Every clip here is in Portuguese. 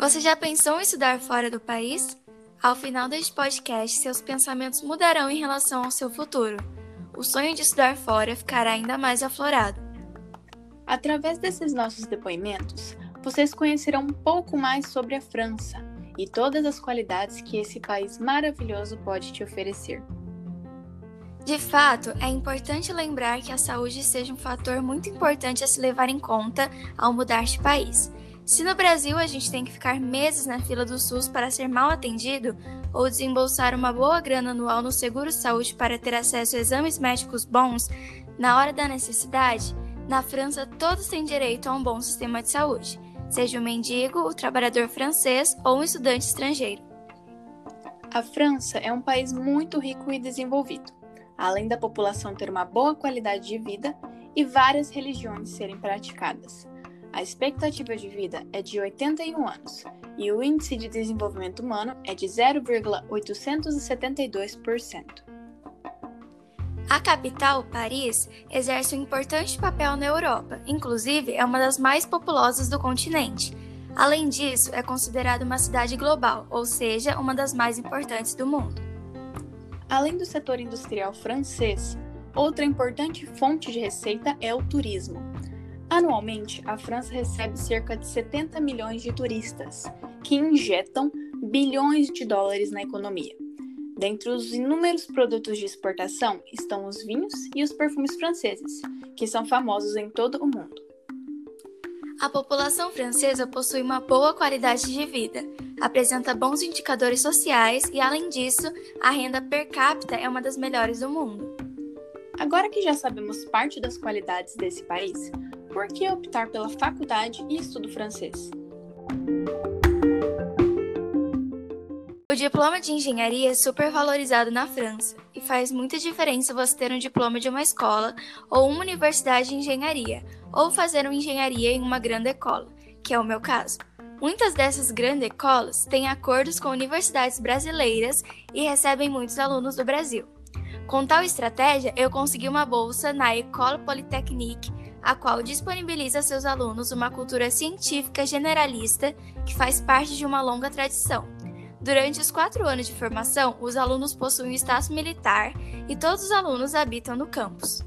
Você já pensou em estudar fora do país? Ao final deste podcast, seus pensamentos mudarão em relação ao seu futuro. O sonho de estudar fora ficará ainda mais aflorado. Através desses nossos depoimentos, vocês conhecerão um pouco mais sobre a França e todas as qualidades que esse país maravilhoso pode te oferecer. De fato, é importante lembrar que a saúde seja um fator muito importante a se levar em conta ao mudar de país. Se no Brasil a gente tem que ficar meses na fila do SUS para ser mal atendido ou desembolsar uma boa grana anual no seguro saúde para ter acesso a exames médicos bons na hora da necessidade, na França todos têm direito a um bom sistema de saúde, seja o mendigo, o trabalhador francês ou um estudante estrangeiro. A França é um país muito rico e desenvolvido além da população ter uma boa qualidade de vida e várias religiões serem praticadas. A expectativa de vida é de 81 anos e o índice de desenvolvimento humano é de 0,872%. A capital, Paris, exerce um importante papel na Europa, inclusive é uma das mais populosas do continente. Além disso, é considerada uma cidade global, ou seja, uma das mais importantes do mundo. Além do setor industrial francês, outra importante fonte de receita é o turismo. Anualmente, a França recebe cerca de 70 milhões de turistas, que injetam bilhões de dólares na economia. Dentre os inúmeros produtos de exportação estão os vinhos e os perfumes franceses, que são famosos em todo o mundo. A população francesa possui uma boa qualidade de vida, apresenta bons indicadores sociais e, além disso, a renda per capita é uma das melhores do mundo. Agora que já sabemos parte das qualidades desse país, por que optar pela faculdade e estudo francês? O diploma de engenharia é super valorizado na França e faz muita diferença você ter um diploma de uma escola ou uma universidade de engenharia, ou fazer uma engenharia em uma grande escola, que é o meu caso. Muitas dessas grandes escolas têm acordos com universidades brasileiras e recebem muitos alunos do Brasil. Com tal estratégia, eu consegui uma bolsa na École Polytechnique, a qual disponibiliza a seus alunos uma cultura científica generalista que faz parte de uma longa tradição. Durante os quatro anos de formação, os alunos possuem o status militar e todos os alunos habitam no campus.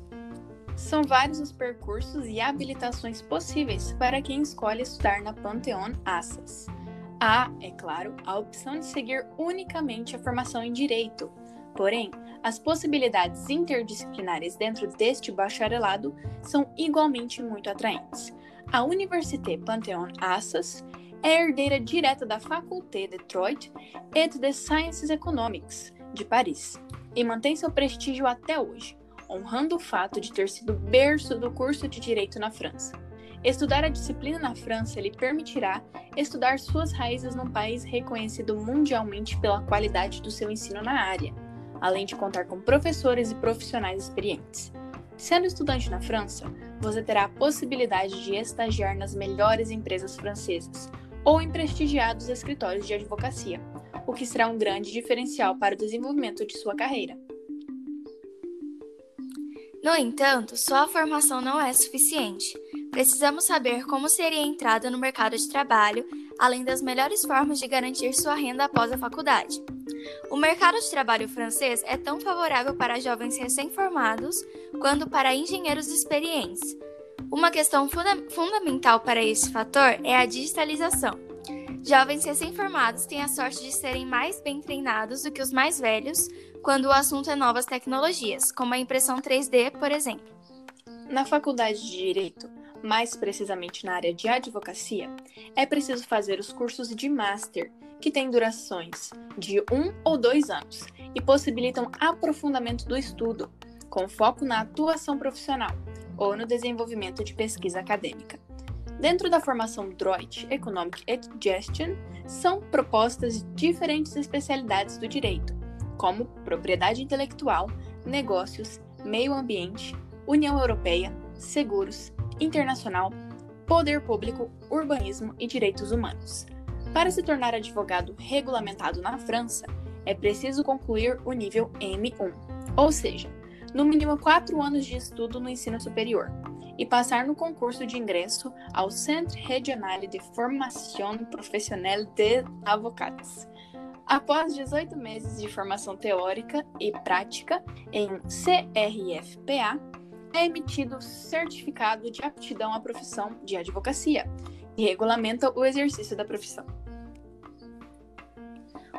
São vários os percursos e habilitações possíveis para quem escolhe estudar na Pantheon Assas. Há, é claro, a opção de seguir unicamente a formação em Direito. Porém, as possibilidades interdisciplinares dentro deste bacharelado são igualmente muito atraentes. A Université Pantheon Assas é herdeira direta da Faculté Detroit et des Sciences Economiques, de Paris, e mantém seu prestígio até hoje honrando o fato de ter sido berço do curso de Direito na França. Estudar a disciplina na França lhe permitirá estudar suas raízes num país reconhecido mundialmente pela qualidade do seu ensino na área, além de contar com professores e profissionais experientes. Sendo estudante na França, você terá a possibilidade de estagiar nas melhores empresas francesas ou em prestigiados escritórios de advocacia, o que será um grande diferencial para o desenvolvimento de sua carreira. No entanto, só a formação não é suficiente. Precisamos saber como seria a entrada no mercado de trabalho, além das melhores formas de garantir sua renda após a faculdade. O mercado de trabalho francês é tão favorável para jovens recém-formados quanto para engenheiros experientes. Uma questão funda fundamental para esse fator é a digitalização. Jovens recém-formados têm a sorte de serem mais bem treinados do que os mais velhos quando o assunto é novas tecnologias, como a impressão 3D, por exemplo. Na faculdade de Direito, mais precisamente na área de advocacia, é preciso fazer os cursos de Master, que têm durações de um ou dois anos e possibilitam aprofundamento do estudo, com foco na atuação profissional ou no desenvolvimento de pesquisa acadêmica. Dentro da formação Droit Economic and Gestion, são propostas diferentes especialidades do direito, como propriedade intelectual, negócios, meio ambiente, União Europeia, seguros, internacional, poder público, urbanismo e direitos humanos. Para se tornar advogado regulamentado na França, é preciso concluir o nível M1, ou seja, no mínimo quatro anos de estudo no ensino superior, e passar no concurso de ingresso ao Centre Regional de Formação Profissional de Avocados. Após 18 meses de formação teórica e prática em CRFPA, é emitido certificado de aptidão à profissão de advocacia, que regulamenta o exercício da profissão.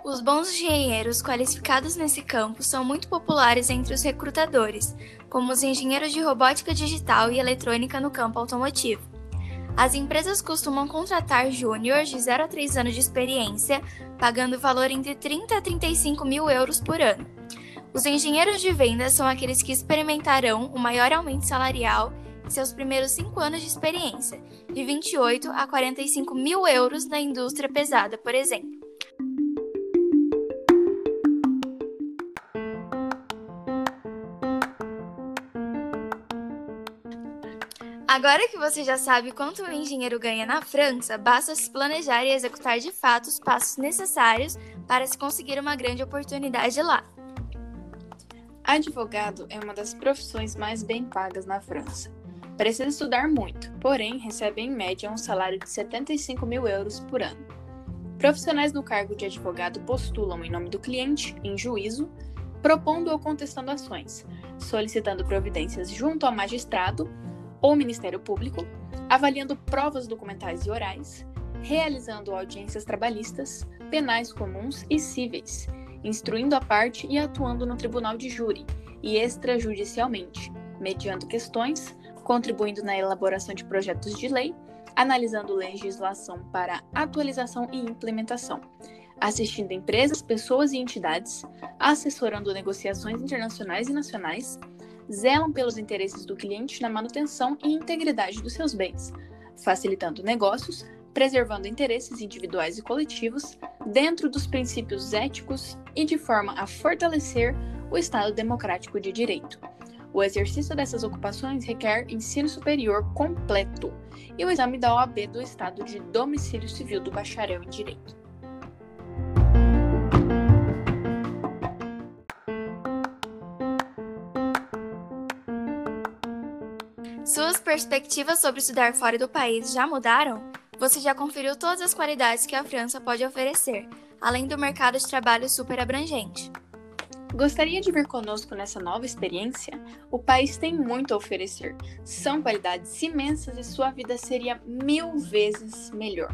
Os bons engenheiros qualificados nesse campo são muito populares entre os recrutadores, como os engenheiros de robótica digital e eletrônica no campo automotivo. As empresas costumam contratar júniores de 0 a 3 anos de experiência, pagando valor entre 30 a 35 mil euros por ano. Os engenheiros de vendas são aqueles que experimentarão o maior aumento salarial em seus primeiros 5 anos de experiência, de 28 a 45 mil euros na indústria pesada, por exemplo. Agora que você já sabe quanto um engenheiro ganha na França, basta se planejar e executar de fato os passos necessários para se conseguir uma grande oportunidade lá. Advogado é uma das profissões mais bem pagas na França. Precisa estudar muito, porém recebe em média um salário de 75 mil euros por ano. Profissionais no cargo de advogado postulam em nome do cliente, em juízo, propondo ou contestando ações, solicitando providências junto ao magistrado ou Ministério Público, avaliando provas documentais e orais, realizando audiências trabalhistas, penais comuns e cíveis, instruindo a parte e atuando no tribunal de júri e extrajudicialmente, mediando questões, contribuindo na elaboração de projetos de lei, analisando legislação para atualização e implementação, assistindo empresas, pessoas e entidades, assessorando negociações internacionais e nacionais, zelam pelos interesses do cliente na manutenção e integridade dos seus bens, facilitando negócios, preservando interesses individuais e coletivos dentro dos princípios éticos e de forma a fortalecer o Estado democrático de direito. O exercício dessas ocupações requer ensino superior completo e o exame da OAB do Estado de domicílio civil do bacharel em direito. Suas perspectivas sobre estudar fora do país já mudaram? Você já conferiu todas as qualidades que a França pode oferecer, além do mercado de trabalho super abrangente. Gostaria de vir conosco nessa nova experiência? O país tem muito a oferecer. São qualidades imensas e sua vida seria mil vezes melhor.